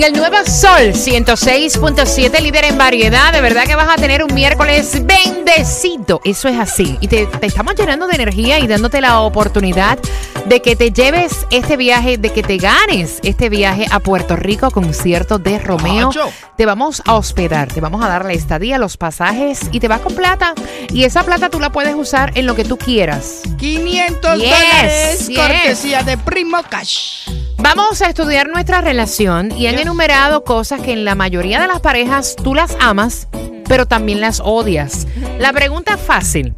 En el Nuevo Sol 106.7, líder en variedad. De verdad que vas a tener un miércoles bendecido. Eso es así. Y te, te estamos llenando de energía y dándote la oportunidad de que te lleves este viaje, de que te ganes este viaje a Puerto Rico, concierto de Romeo. Te vamos a hospedar, te vamos a dar la estadía, los pasajes y te vas con plata. Y esa plata tú la puedes usar en lo que tú quieras. 500 Yes, dólares yes. cortesía de Primo Cash. Vamos a estudiar nuestra relación y han enumerado cosas que en la mayoría de las parejas tú las amas, pero también las odias. La pregunta es fácil.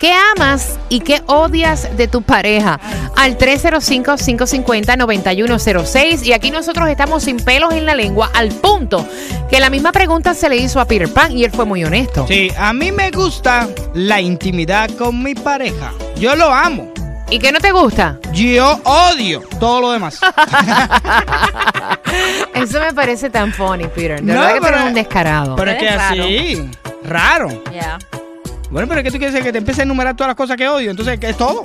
¿Qué amas y qué odias de tu pareja? Al 305-550-9106. Y aquí nosotros estamos sin pelos en la lengua, al punto que la misma pregunta se le hizo a Peter Pan y él fue muy honesto. Sí, a mí me gusta la intimidad con mi pareja. Yo lo amo. ¿Y qué no te gusta? Yo odio todo lo demás. Eso me parece tan funny, Peter. De No, verdad que tú pero- eres un descarado. Pero es que raro. así, raro. Yeah. Bueno, pero es que tú quieres decir que te empiece a enumerar todas las cosas que odio. Entonces, ¿qué es todo?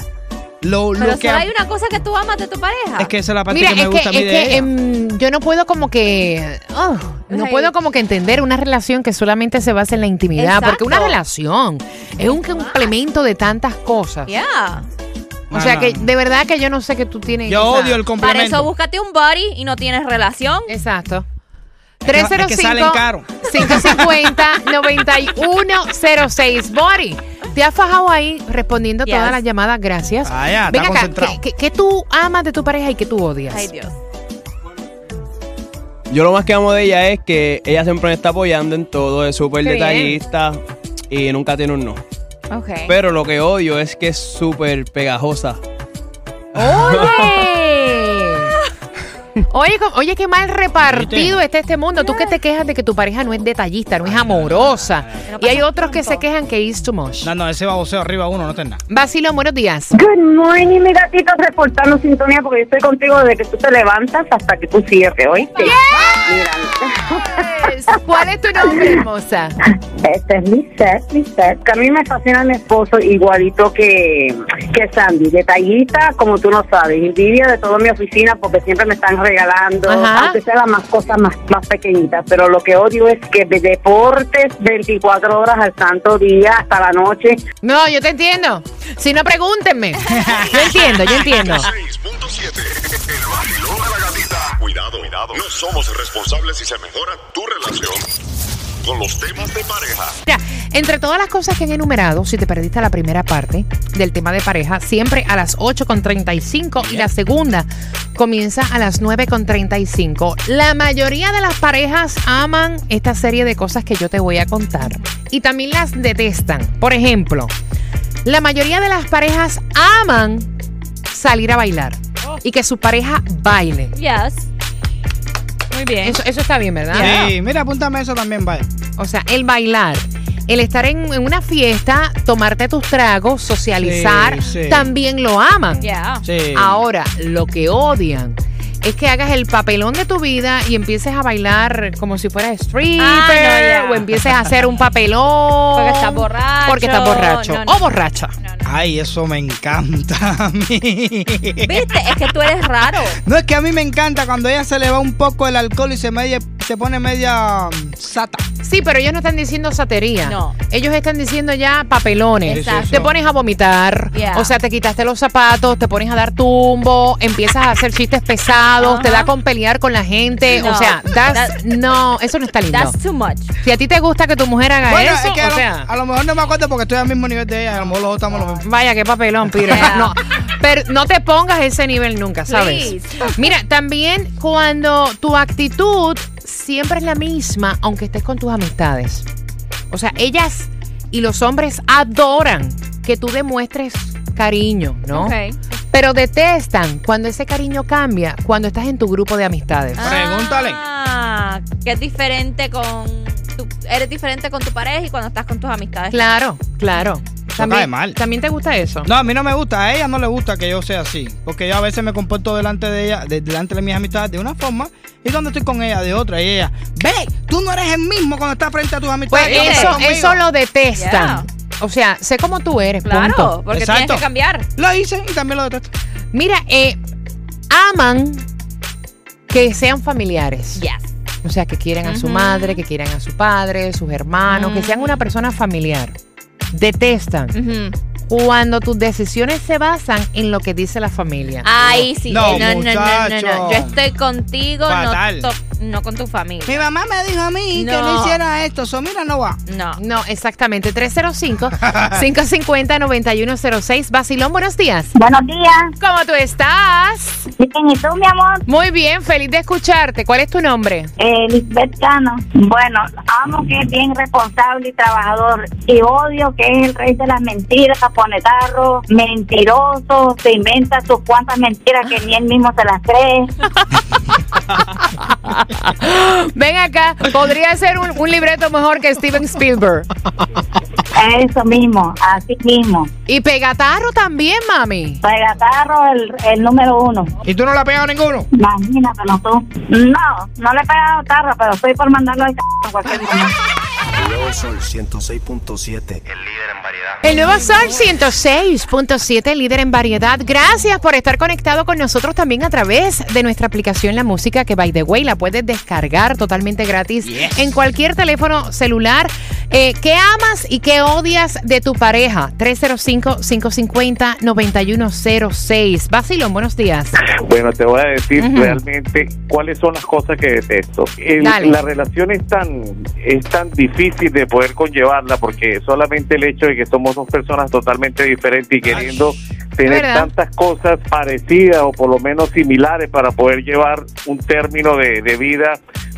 Lo, Pero lo que solo hay una cosa que tú amas de tu pareja. Es que esa es la parte Mira, que me es gusta que, a mí es de que ella. em, yo no puedo como que... oh, no puedo como que entender una relación que solamente se basa en la intimidad. Porque una relación es un complemento de tantas cosas. Yeah. O sea que de verdad que yo no sé que tú tienes... Yo esa- odio el Para complemento. eso búscate un buddy y no tienes relación. Exacto. Es que- es que 305 salen caro. 550 9106 Body. Te has fajado ahí respondiendo Yes. todas las llamadas, gracias. Ah, ya, Ven acá, concentrado. ¿qué, qué, qué tú amas de tu pareja y qué tú odias? Ay, Dios. Yo lo más que amo de ella es que ella siempre me está apoyando en todo, es súper Qué bien. detallista y nunca tiene un no. Pero lo que odio es que es súper pegajosa. Oye. Oye, oye, qué mal repartido ¿Viste? está este mundo. Tú que te quejas de que tu pareja no es detallista, no es amorosa. no Y hay otros que se quejan que is too much. No, no, ese baboseo arriba uno no tiene nada. Vacilo, buenos días. Good morning, mi gatito, reportando sintonía porque yo estoy contigo desde que tú te levantas hasta que tú cierres, ¿oíste? Mira, ¿Cuál es tu nombre, hermosa? este es Lisette, Lisette, que a mí me fascina mi esposo igualito que, que Sandy, detallista como tú no sabes, envidia de toda mi oficina porque siempre me están regalando, Ajá. aunque sea las más cosas más, más pequeñitas, pero lo que odio es que de deportes 24 horas al santo día hasta la noche, No, yo te entiendo. Si no, pregúntenme. Yo entiendo, yo entiendo. 6.7 El vacilón de la gatita. Cuidado, cuidado. No somos responsables si se mejora tu relación con los temas de pareja. Mira, entre todas las cosas que han enumerado, si te perdiste la primera parte del tema de pareja, siempre a las 8.35 y la segunda comienza a las 9.35. La mayoría de las parejas aman esta serie de cosas que yo te voy a contar y también las detestan. Por ejemplo, la mayoría de las parejas aman salir a bailar y que su pareja baile. Yes. Muy bien. Eso, eso está bien, ¿verdad? Sí, mira, apúntame eso también, vaya. O sea, el bailar, el estar en, en una fiesta, tomarte tus tragos, socializar, Sí, sí. también lo aman. Yeah. Sí. Ahora, lo que odian es que hagas el papelón de tu vida y empieces a bailar como si fueras stripper Ah, no, o empieces a hacer un papelón. Porque estás borracho. Porque estás borracho. No, no. O borracha. Ay, eso me encanta a mí. ¿Viste? Es que tú eres raro. No es que a mí me encanta cuando ella se le va un poco el alcohol y se, media, se pone media mm, sata. Sí, pero ellos no están diciendo satería. No. Ellos están diciendo ya papelones. Exacto. Te pones a vomitar. Yeah. O sea, te quitaste los zapatos, te pones a dar tumbo, empiezas a hacer chistes pesados, te da con pelear con la gente. No. O sea, that's- That- no, eso no está lindo. That's too much. Si a ti te gusta que tu mujer haga Bueno, eso, es que a o lo, sea, a lo mejor no me acuerdo porque estoy al mismo nivel de ella. A lo mejor los dos estamos los mismos. vaya qué papelón, Peter. Yeah. No, pero no te pongas a ese nivel nunca, ¿sabes? Please. Mira, también cuando tu actitud siempre es la misma, aunque estés con tus amistades. O sea, ellas y los hombres adoran que tú demuestres cariño, ¿no? Ok. Pero detestan cuando ese cariño cambia, cuando estás en tu grupo de amistades. Pregúntale. Ah. Ajá, que es diferente con tu, eres diferente con tu pareja y cuando estás con tus amistades. Claro, claro. Cae mal. ¿También te gusta eso? No, a mí no me gusta, a ella no le gusta que yo sea así, porque yo a veces me comporto delante de ella, de- delante de mis amistades de una forma y cuando estoy con ella de otra y ella, ve, tú no eres el mismo cuando estás frente a tus Pues amistades. que eso, conmigo". eso lo detestan. O sea, sé cómo tú eres, Claro, punto. porque Exacto. tienes que cambiar. Lo hice y también lo detesto. Mira, eh, aman que sean familiares. Yes. O sea, que quieren a su madre, que quieran a su padre, sus hermanos, que sean una persona familiar. Detestan cuando tus decisiones se basan en lo que dice la familia. Ay, sí. No, no, no, no, no, no. Yo estoy contigo, no, Fatal. to- no con tu familia. Mi mamá me dijo a mí que no No. hiciera esto, so mira, no va. No. No, exactamente. 305-550-9106. Basilón, buenos días. Buenos días. ¿Cómo tú estás? Bien, ¿y tú, mi amor? Muy bien, feliz de escucharte. ¿Cuál es tu nombre? Eh, Lisbeth Cano. Bueno, amo que es bien responsable y trabajador. Y odio que es el rey de las mentiras, caponetarro, mentiroso, se inventa sus cuantas mentiras que ni él mismo se las cree. Ven acá, podría ser un, un libreto mejor que Steven Spielberg. Eso mismo, así mismo. Y Pegatarro también, mami. Regatarro, el, el número uno. ¿Y tú no le has pegado a ninguno? Imagínatelo tú. No, no le he pegado tarro, pero estoy por mandarlo al c cualquier momento. Nuevo Sol 106.7, el líder en variedad. El nuevo Sol 106.7, líder en variedad. Gracias por estar conectado con nosotros también a través de nuestra aplicación La Música, que by the way la puedes descargar totalmente gratis en cualquier teléfono celular. Eh, ¿Qué amas y qué odias de tu pareja? 305-550-9106. Basilón, buenos días. Bueno, te voy a decir realmente cuáles son las cosas que detesto. El- la relación es tan, es tan difícil de poder conllevarla porque solamente el hecho de que somos dos personas totalmente diferentes y queriendo tener ¿Verdad? tantas cosas parecidas o por lo menos similares para poder llevar un término de, de vida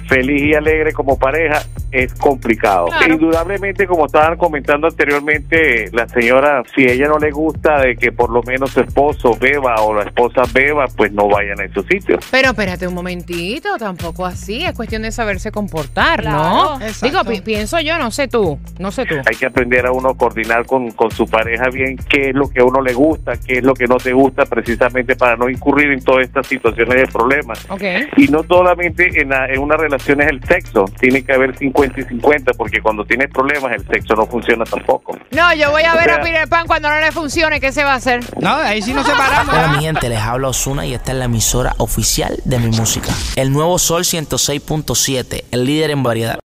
feliz y alegre como pareja es complicado. Claro. Indudablemente, como estaban comentando anteriormente, la señora, si ella no le gusta de que por lo menos su esposo beba o la esposa beba, pues no vayan a esos sitios. Pero espérate un momentito, tampoco así. Es cuestión de saberse comportar, ¿no? Digo, pi- pienso yo, no sé tú, no sé tú. Hay que aprender a uno a coordinar con, con su pareja bien qué es lo que a uno le gusta, qué es lo que no te gusta, precisamente para no incurrir en todas estas situaciones de problemas. Ok. Y no solamente en, la- en una relación es el sexo, tiene que haber 50 y 50, porque cuando tienes problemas el sexo no funciona tampoco. No, yo voy a ver a sea- Peter Pan cuando no le funcione, ¿qué se va a hacer? No, ahí sí nos separamos. Hola mi gente, les habla Osuna y esta es la emisora oficial de mi música. El nuevo Sol 106.7, el líder en variedad.